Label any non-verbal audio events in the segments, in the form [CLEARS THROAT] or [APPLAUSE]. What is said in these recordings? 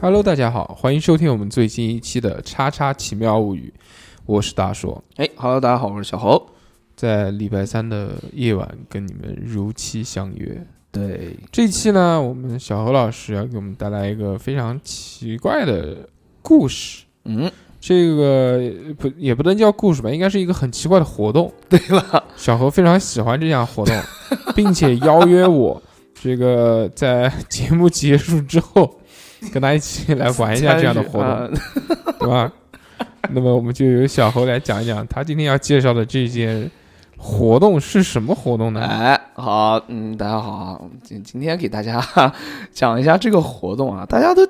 Hello，大家好，欢迎收听我们最新一期的《叉叉奇妙物语》，我是大硕，哎，Hello，大家好，我是小侯。在礼拜三的夜晚跟你们如期相约。对，这一期呢，我们小侯老师要给我们带来一个非常奇怪的故事。嗯，这个不也不能叫故事吧，应该是一个很奇怪的活动。[LAUGHS] 对吧，小何非常喜欢这项活动，[LAUGHS] 并且邀约我，这个在节目结束之后 [LAUGHS] 跟他一起来玩一下这样的活动，啊对吧？那么我们就由小何来讲一讲他今天要介绍的这件活动是什么活动呢？哎，好，嗯，大家好啊，我们今今天给大家讲一下这个活动啊，大家都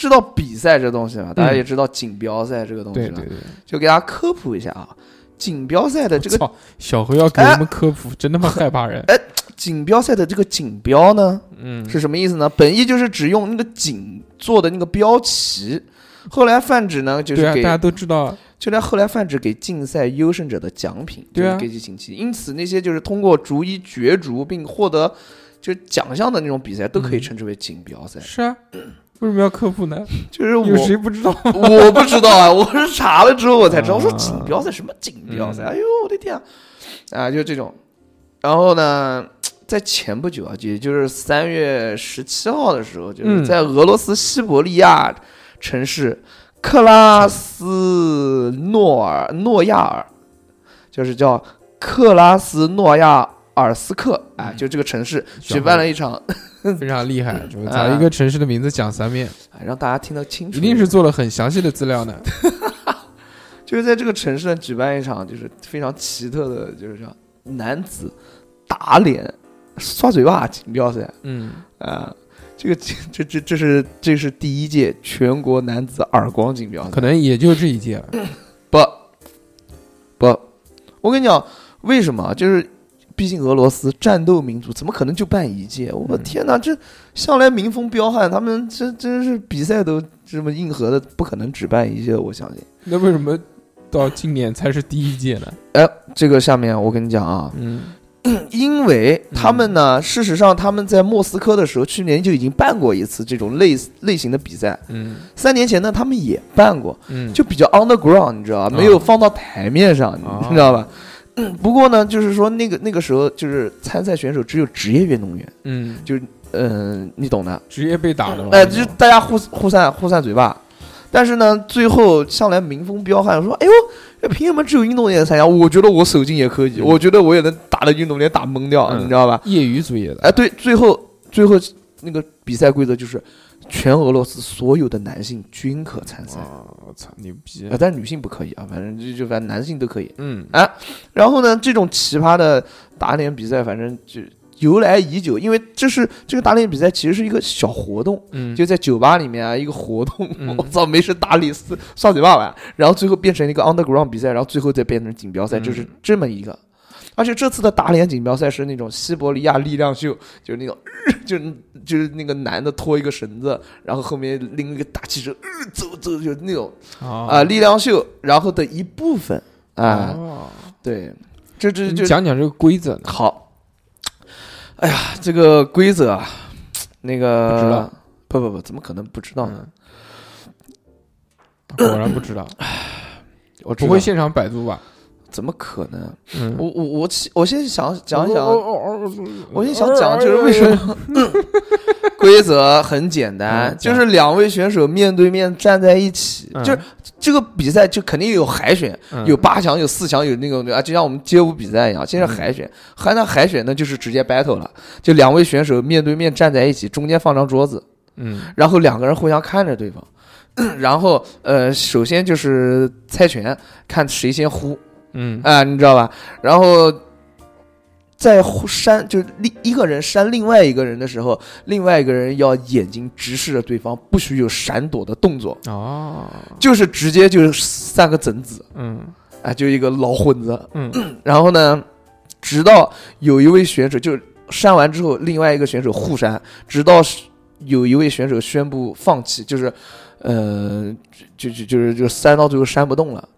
知道比赛这东西吧？大家也知道锦标赛这个东西了，对对对，就给大家科普一下啊，锦标赛的这个操，小何要给我们科普，真他妈害怕人。哎锦标赛的这个锦标呢嗯，是什么意思呢？本意就是指用那个锦做的那个标旗。后来泛指呢，就是大家都知道，就连后来泛指给竞赛优胜者的奖品，对啊就是给这锦旗。因此，那些就是通过逐一角逐并获得就奖项的那种比赛，都可以嗯称之为锦标赛。是啊，为什么要科普呢？就是我有谁不知道？我不知道啊，[LAUGHS] 我是查了之后我才知道，我说啊锦标赛什么锦标赛？嗯哎呦，我的天啊！啊，就这种。然后呢，在前不久啊，也就是三月十七号的时候，就是嗯在俄罗斯西伯利亚城市克拉斯诺尔诺亚尔，就是叫克拉斯诺亚尔斯克啊，嗯就这个城市举办了一场，[LAUGHS] 非常厉害，[LAUGHS] 就是啊把一个城市的名字讲三遍，啊让大家听得清楚，一定是做了很详细的资料呢。[LAUGHS] 就是在这个城市呢举办一场就是非常奇特的，就是叫男子打脸刷嘴巴锦标赛嗯，啊。这个这这这是这是第一届全国男子耳光锦标赛，可能也就这一届了。不不，我跟你讲，为什么？就是毕竟俄罗斯战斗民族，怎么可能就办一届？我的嗯天哪，这向来民风彪悍，他们这真是比赛都这么硬核的，不可能只办一届，我相信。那为什么到今年才是第一届呢？哎，这个下面我跟你讲啊，嗯，[CLEARS THROAT] 因为他们呢，事实上他们在莫斯科的时候，去年就已经办过一次这种类类型的比赛。嗯三年前呢，他们也办过，嗯，就比较 underground，你知道吧？没有放到台面上，啊你知道吧？嗯，[CLEARS THROAT] 不过呢，就是说那个那个时候，就是参赛选手只有职业运动员，嗯，就嗯、你懂的。职业被打的嘛。哎、就是大家互互扇互扇嘴巴。但是呢，最后向来民风彪悍，说：“哎呦，凭什么只有运动员参加？我觉得我手劲也可以，嗯我觉得我也能打的运动员打懵掉，嗯你知道吧？”业余组业的。哎，对，最后最后那个比赛规则就是，全俄罗斯所有的男性均可参赛，啊，我操，牛逼啊，！但是女性不可以啊，反正就就反正男性都可以。嗯啊然后呢，这种奇葩的打脸比赛，反正就由来已久，因为这是这个打脸比赛其实是一个小活动，嗯，就在酒吧里面啊一个活动，嗯 [LAUGHS] 我操，没事打李斯刷嘴巴玩，然后最后变成一个 underground 比赛，然后最后再变成锦标赛，嗯就是这么一个。而且这次的打脸锦标赛是那种西伯利亚力量秀，就是那种，呃 [LAUGHS] 就是就是那个男的拖一个绳子，然后后面拎一个大汽车，呃、走走，就是那种啊、啊力量秀，然后的一部分啊、哦对，这这就讲讲这个规则？好。哎呀，这个规则啊，那个不知道不不不，怎么可能不知道呢？嗯，果然不知道，我不会现场百度吧？怎么可能？嗯，我我我起我先想讲一讲，我我先想讲就是为什么？规则很简单嗯，就是两位选手面对面站在一起，嗯。就是这个比赛就肯定有海选，嗯。有八强，有四强，有那种啊，就像我们街舞比赛一样，先是海选，还那海选呢就是直接 battle 了，就两位选手面对面站在一起，中间放张桌子，嗯。然后两个人互相看着对方，[COUGHS] 然后呃，首先就是猜拳，看谁先呼，嗯啊，你知道吧？然后在呼扇，就是另一个人扇另外一个人的时候，另外一个人要眼睛直视着对方，不许有闪躲的动作，哦就是直接就是三个整子，嗯啊，就一个老混子。嗯 [CLEARS THROAT] 然后呢，直到有一位选手就扇完之后，另外一个选手互扇，直到有一位选手宣布放弃，就是呃，就就就是就扇到最后扇不动了，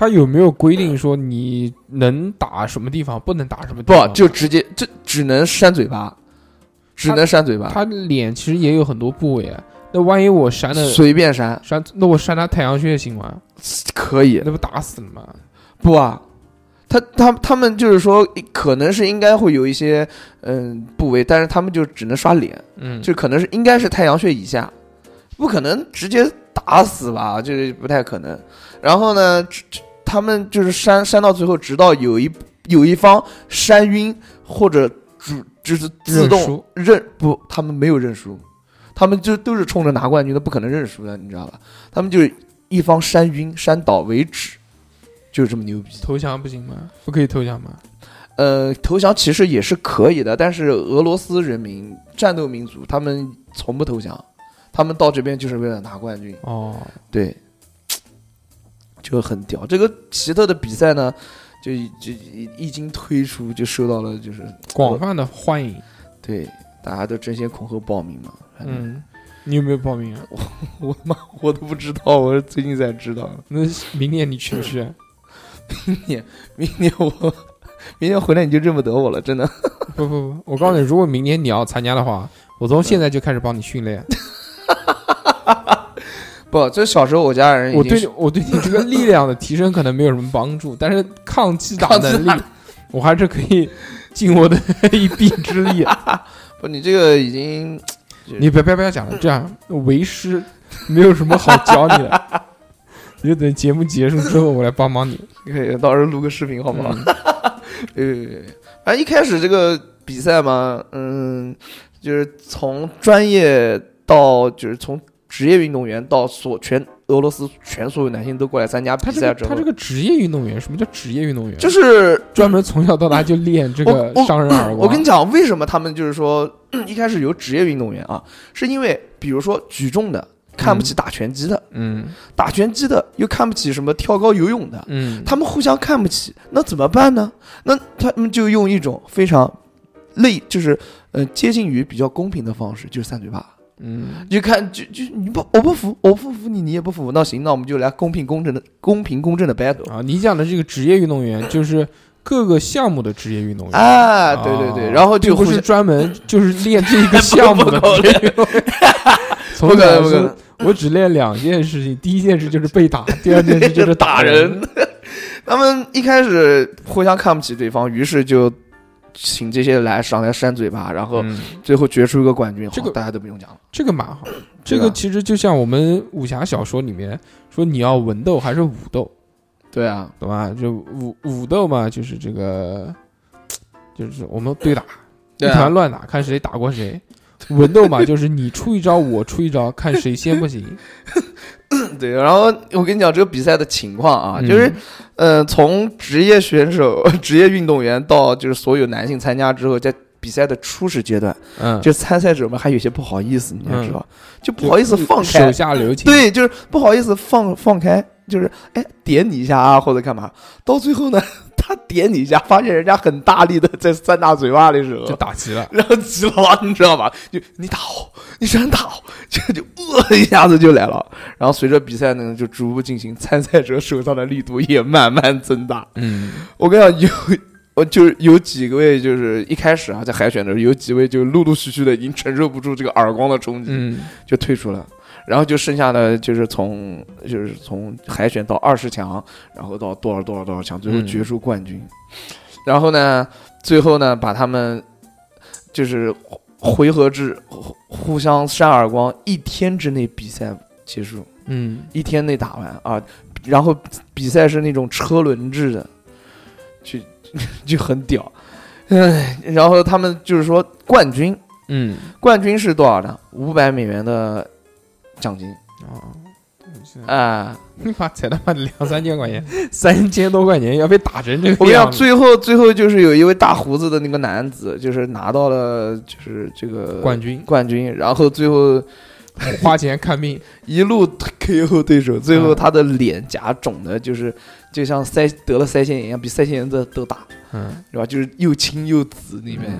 他有没有规定说你能打什么地方，不能打什么地不？就直接这只能扇嘴巴，只能扇嘴巴，他脸其实也有很多部位啊。那万一我扇的随便扇扇，那我扇他太阳穴行吗？可以，那不打死了吗？不啊。他他他们就是说，可能是应该会有一些嗯部位，但是他们就只能刷脸，嗯，就可能是应该是太阳穴以下，不可能直接打死吧，这不太可能。然后呢，这这他们就是扇扇到最后，直到有一有一方扇晕或者主就是自动认认不，他们没有认输，他们就都是冲着拿冠军的，不可能认输的，你知道吧？他们就是一方扇晕扇倒为止，就是这么牛逼。投降不行吗？不可以投降吗？呃，投降其实也是可以的，但是俄罗斯人民战斗民族，他们从不投降，他们到这边就是为了拿冠军，哦，对，就很屌。这个奇特的比赛呢，就就一一经推出就受到了就是广泛的欢迎。对大家都争先恐后报名嘛。嗯，你有没有报名啊？[LAUGHS] 我他妈我都不知道，我是最近才知道。那明年你去不去？明年明年我 [LAUGHS] 明年回来你就认不得我了，真的。[LAUGHS] 不不不，我告诉你，如果明年你要参加的话，我从现在就开始帮你训练。不，这小时候我家人我对我对你这个力量的提升可能没有什么帮助，但是抗击打能力，我还是可以尽我的 [LAUGHS] 一臂之力。[LAUGHS] 不，你这个已经你别别不要讲了，这样为师没有什么好教你的，[LAUGHS] 你就等节目结束之后我来帮帮你，可以到时候录个视频好不好？嗯呃，反正一开始这个比赛嘛，嗯，就是从专业到就是从职业运动员到所全俄罗斯全所有男性都过来参加比赛之后，他这个职业运动员，什么叫职业运动员？就是专门从小到大就练这个伤人耳光。我跟你讲，为什么他们就是说 [CLEARS THROAT] 一开始有职业运动员啊，是因为比如说举重的看不起打拳击的，嗯打拳击的又看不起什么跳高游泳的，嗯，他们互相看不起，那怎么办呢？那他们就用一种非常类，就是呃接近于比较公平的方式，就是三嘴巴。嗯就看，就就你不我不服，我不服你，你也不服，那行，那我们就来公平公正的公平公正的 battle。啊，你讲的这个职业运动员就是各个项目的职业运动员。啊，对对对，哦然后就并不是专门就是练这一个项目的 [LAUGHS] 职业运动员。[LAUGHS] 从不可能不可能是，我只练两件事情，第一件事就是被打，[LAUGHS] 第二件事就是打人人。他们一开始互相看不起对方，于是就请这些来上来扇嘴巴，然后嗯，最后决出一个冠军。这个大家都不用讲了。这个蛮好。这个其实就像我们武侠小说里面说，你要文斗还是武斗，对啊，懂吧？就武武斗嘛，就是这个，就是我们对打，一对啊团乱打，看谁打过谁。[LAUGHS] 文斗嘛，就是你出一招，我出一招，看谁先不行。[CLEARS THROAT] 对，然后我跟你讲这个比赛的情况啊，嗯就是，呃，从职业选手、[LAUGHS] 职业运动员到就是所有男性参加之后，在比赛的初始阶段，嗯，就参赛者们还有些不好意思，你要知道，就不好意思放开手，下留情。，对，就是不好意思放放开，就是哎点你一下啊或者干嘛，到最后呢，他点你一下，发现人家很大力的在扇大嘴巴的时候就。打急了。然后急了啊，你知道吧？就你打我，你居然打我，就就呃一下子就来了。然后随着比赛呢就逐步进行，参赛者手上的力度也慢慢增大。嗯，我跟你讲，有我就是有几位，就是一开始啊在海选的时候，有几位就陆陆续续的已经承受不住这个耳光的冲击，嗯，就退出了。然后就剩下的就是从就是从海选到二十强，然后到多少多少多少强，最后嗯决出冠军。然后呢，最后呢把他们就是回合制互互相扇耳光，一天之内比赛结束，嗯，一天内打完啊。然后比赛是那种车轮制的，就 [LAUGHS] 就很屌。唉，然后他们就是说冠军，嗯，冠军是多少呢？五百美元的奖金。哦，啊！你妈才他妈两三千块钱，三千多块钱要被打成这个我跟你讲，个样子，最后最后就是有一位大胡子的那个男子，就是拿到了就是这个冠军。冠军，然后最后花钱看病，[LAUGHS] 一路 KO 对手，最后嗯。他的脸颊肿的，就是就像腮得了腮腺炎一样，比腮腺炎的都大，嗯，是吧？就是又青又紫那边，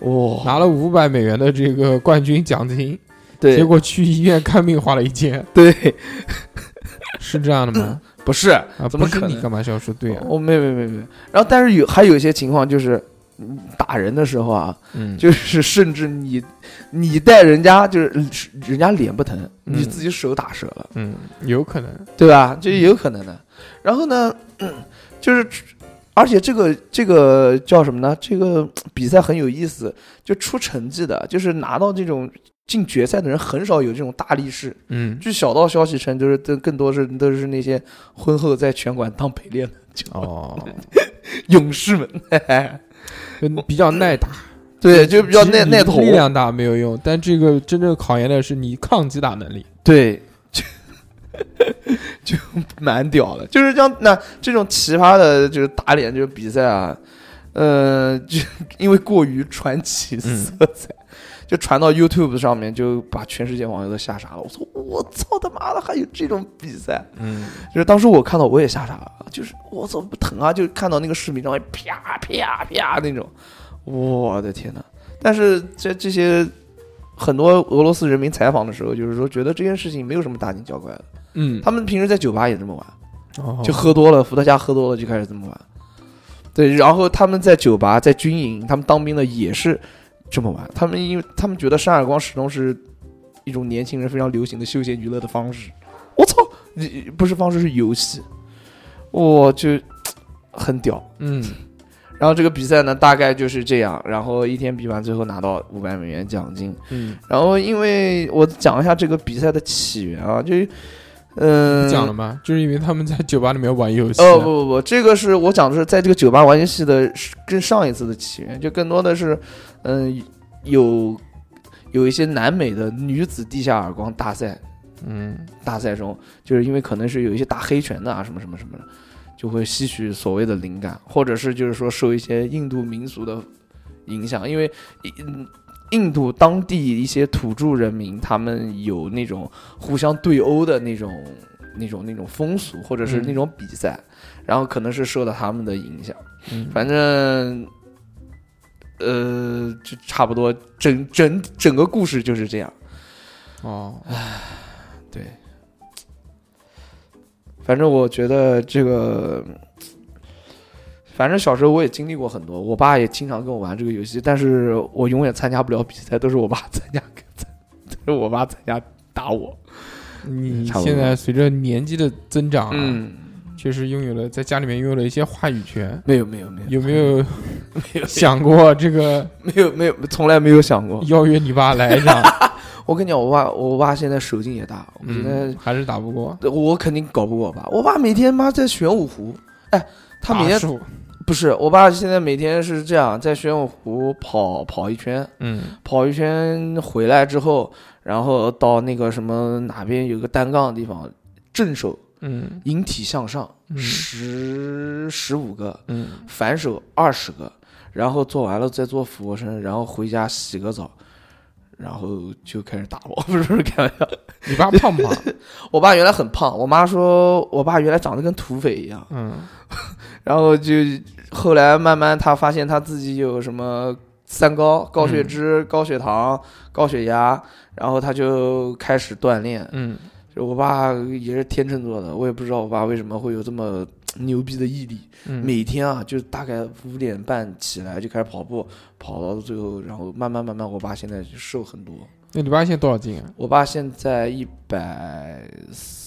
哇、拿了五百美元的这个冠军奖金，对结果去医院看病花了一千，[LAUGHS] 对，[LAUGHS] 是这样的吗？[LAUGHS] 不是，啊，怎么可能干嘛要说对啊？我没没没没。然后，但是有还有一些情况就是，嗯打人的时候啊，嗯，就是甚至你你带人家就是人家脸不疼，嗯你自己手打折了，嗯，有可能，对吧？这也有可能的。然后呢，嗯就是而且这个这个叫什么呢？这个比赛很有意思，就出成绩的，就是拿到这种进决赛的人很少有这种大力士。嗯，据小道消息称，就是更更多是都是那些婚后在拳馆当陪练的就哦，[LAUGHS] 勇士们。就比较耐打，[LAUGHS] 对，就比较耐耐头。力量大没有用，但这个真正考验的是你抗击打能力。对，[LAUGHS] 就 [LAUGHS] 就蛮屌的。就是像那这种奇葩的，就是打脸就是比赛啊，呃，就 [LAUGHS] 因为过于传奇色彩。就传到 YouTube 上面，就把全世界网友都吓傻了。我说我操他妈的，还有这种比赛！嗯，就是当时我看到我也吓傻了，就是我操不疼啊！就看到那个视频上面啪啪啪那种，我的天呐！但是这这些很多俄罗斯人民采访的时候，就是说觉得这件事情没有什么大惊小怪的。嗯，他们平时在酒吧也这么玩，哦就喝多了，伏特加喝多了就开始这么玩。对，然后他们在酒吧、在军营，他们当兵的也是这么玩。他们因为他们觉得扇耳光始终是一种年轻人非常流行的休闲娱乐的方式。我操，你不是方式是游戏，我就很屌。嗯然后这个比赛呢，大概就是这样。然后一天比完，最后拿到五百美元奖金。嗯，然后因为我讲一下这个比赛的起源啊，就嗯，讲了吗？就是因为他们在酒吧里面玩游戏。哦不不不，这个是我讲的是在这个酒吧玩游戏的，跟上一次的起源，就更多的是，嗯，有有一些南美的女子地下耳光大赛嗯大赛中，就是因为可能是有一些打黑拳的啊什么什么什么的，就会吸取所谓的灵感，或者是就是说受一些印度民俗的影响，因为印印度当地一些土著人民，他们有那种互相对殴的那种。那种那种风俗，或者是嗯那种比赛，然后可能是受到他们的影响，嗯，反正，呃，就差不多整整整个故事就是这样。哦，对，反正我觉得这个，反正小时候我也经历过很多，我爸也经常跟我玩这个游戏，但是我永远参加不了比赛，都是我爸参加，都是我爸参加打我。你现在随着年纪的增长啊，嗯，确实拥有了在家里面拥有了一些话语权。没有没有没有有没有没有 [LAUGHS] 想过这个没有没有从来没有想过。邀约你爸来一场？[LAUGHS] 我跟你讲，我爸我爸现在手劲也大，我现在嗯，还是打不过。我肯定搞不过我爸。我爸每天妈在玄武湖，哎，他每天不是我爸现在每天是这样，在玄武湖跑跑一圈，嗯跑一圈回来之后，然后到那个什么哪边有个单杠的地方，正手嗯引体向上嗯十十五个，嗯，反手二十个，然后做完了再做俯卧撑，然后回家洗个澡。然后就开始打我，不是不是开玩笑。你爸胖不胖？[LAUGHS] 我爸原来很胖，我妈说我爸原来长得跟土匪一样，嗯 [LAUGHS] 然后就后来慢慢他发现他自己有什么三高、高血脂、高血糖、高血压，然后他就开始锻炼。嗯就我爸也是天秤座的，我也不知道我爸为什么会有这么牛逼的毅力。嗯，每天啊，就大概五点半起来就开始跑步，跑到最后，然后慢慢慢慢，我爸现在就瘦很多。那你爸现在多少斤啊？我爸现在一百四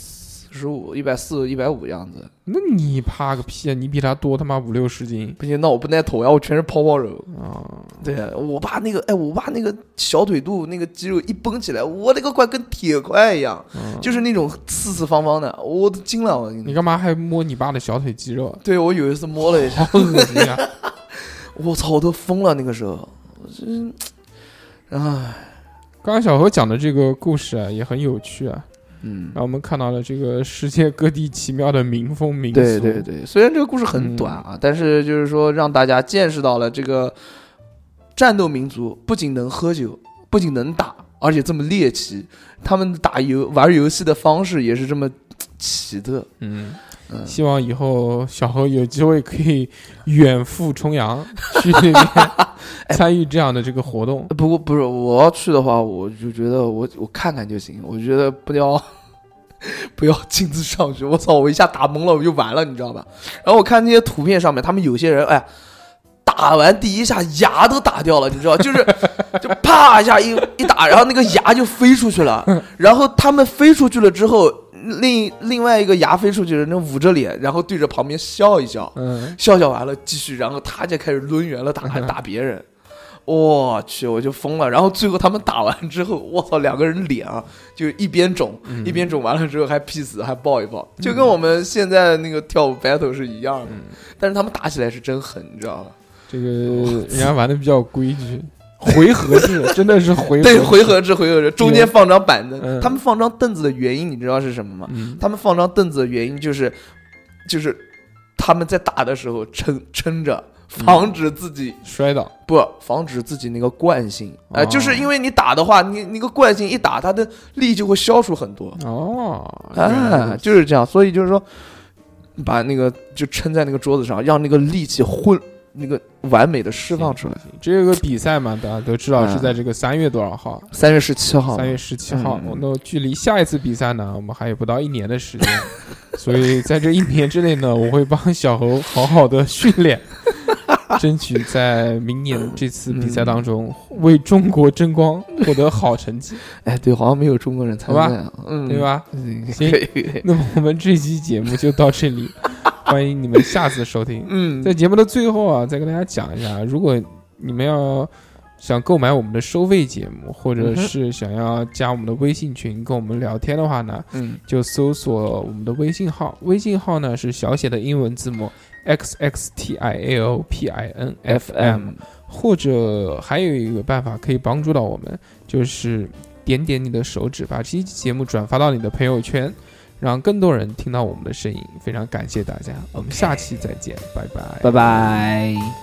十五、一百四、一百五样子。那你怕个屁啊！你比他多他妈五六十斤不行，那我不耐头呀，我全是泡泡肉。啊！对我爸那个，哎，我爸那个小腿肚那个肌肉一绷起来，我那个块跟铁块一样，嗯就是那种四四方方的，我都惊了。你你干嘛还摸你爸的小腿肌肉？对我有一次摸了一下，好恶心啊！[LAUGHS] 我操，我都疯了那个时候，我真，唉，刚刚小何讲的这个故事啊，也很有趣啊，嗯，让我们看到了这个世界各地奇妙的民风民俗。对对对，虽然这个故事很短啊，但是就是说让大家见识到了这个战斗民族不仅能喝酒，不仅能打，而且这么猎奇，他们打游玩游戏的方式也是这么奇特。嗯，嗯希望以后小何有机会可以远赴重洋，[LAUGHS] 去那边参与这样的这个活动。不过不是我要去的话，我就觉得我我看看就行，我觉得不要 [LAUGHS] 不要亲自上去。我操，我一下打懵了，我就完了，你知道吧？然后我看那些图片上面，他们有些人哎。打完第一下牙都打掉了，你知道，就是就啪一下一一打，然后那个牙就飞出去了。[LAUGHS] 然后他们飞出去了之后，另另外一个牙飞出去的人捂着脸，然后对着旁边笑一笑，嗯，笑笑完了继续，然后他就开始抡圆了打，还打别人。我去，我就疯了。然后最后他们打完之后，[LAUGHS] 我操，两个人脸啊，就一边肿、嗯。一边肿，完了之后还 P 死，还抱一抱，就跟我们现在那个跳舞 battle 是一样的。嗯。但是他们打起来是真狠，你知道吧？这个人家玩的比较规矩，回合制，真的是回合对，制回合制，回合制，中间放张板凳。嗯。他们放张凳子的原因，你知道是什么吗？嗯，他们放张凳子的原因就是，就是他们在打的时候撑撑着，防止自己摔倒，不防止自己那个惯性，哎、哦。就是因为你打的话，你那个惯性一打，它的力就会消除很多，哦，哎，就是这样。所以就是说，把那个就撑在那个桌子上，让那个力气混那个完美的释放出来。这有个比赛嘛，大家都知道嗯是在这个三月多少号？三月十七号，三月十七号嗯。那距离下一次比赛呢，我们还有不到一年的时间，[LAUGHS] 所以在这一年之内呢，我会帮小猴好好的训练，[LAUGHS] 争取在明年这次比赛当中为中国争光，获得好成绩，哎，对，好像没有中国人参好赛啊，嗯，对？吧？嗯，行那么我们这期节目就到这里，[LAUGHS] 欢迎你们下次收听。嗯，在节目的最后啊，再跟大家讲一下，如果你们要想购买我们的收费节目，或者是想要加我们的微信群跟我们聊天的话呢，嗯就搜索我们的微信号，微信号呢是小写的英文字母 x x t i a o p i n f m，或者还有一个办法可以帮助到我们，就是点点你的手指，把这期节目转发到你的朋友圈。让更多人听到我们的声音，非常感谢大家，我们下期再见，拜拜。拜拜。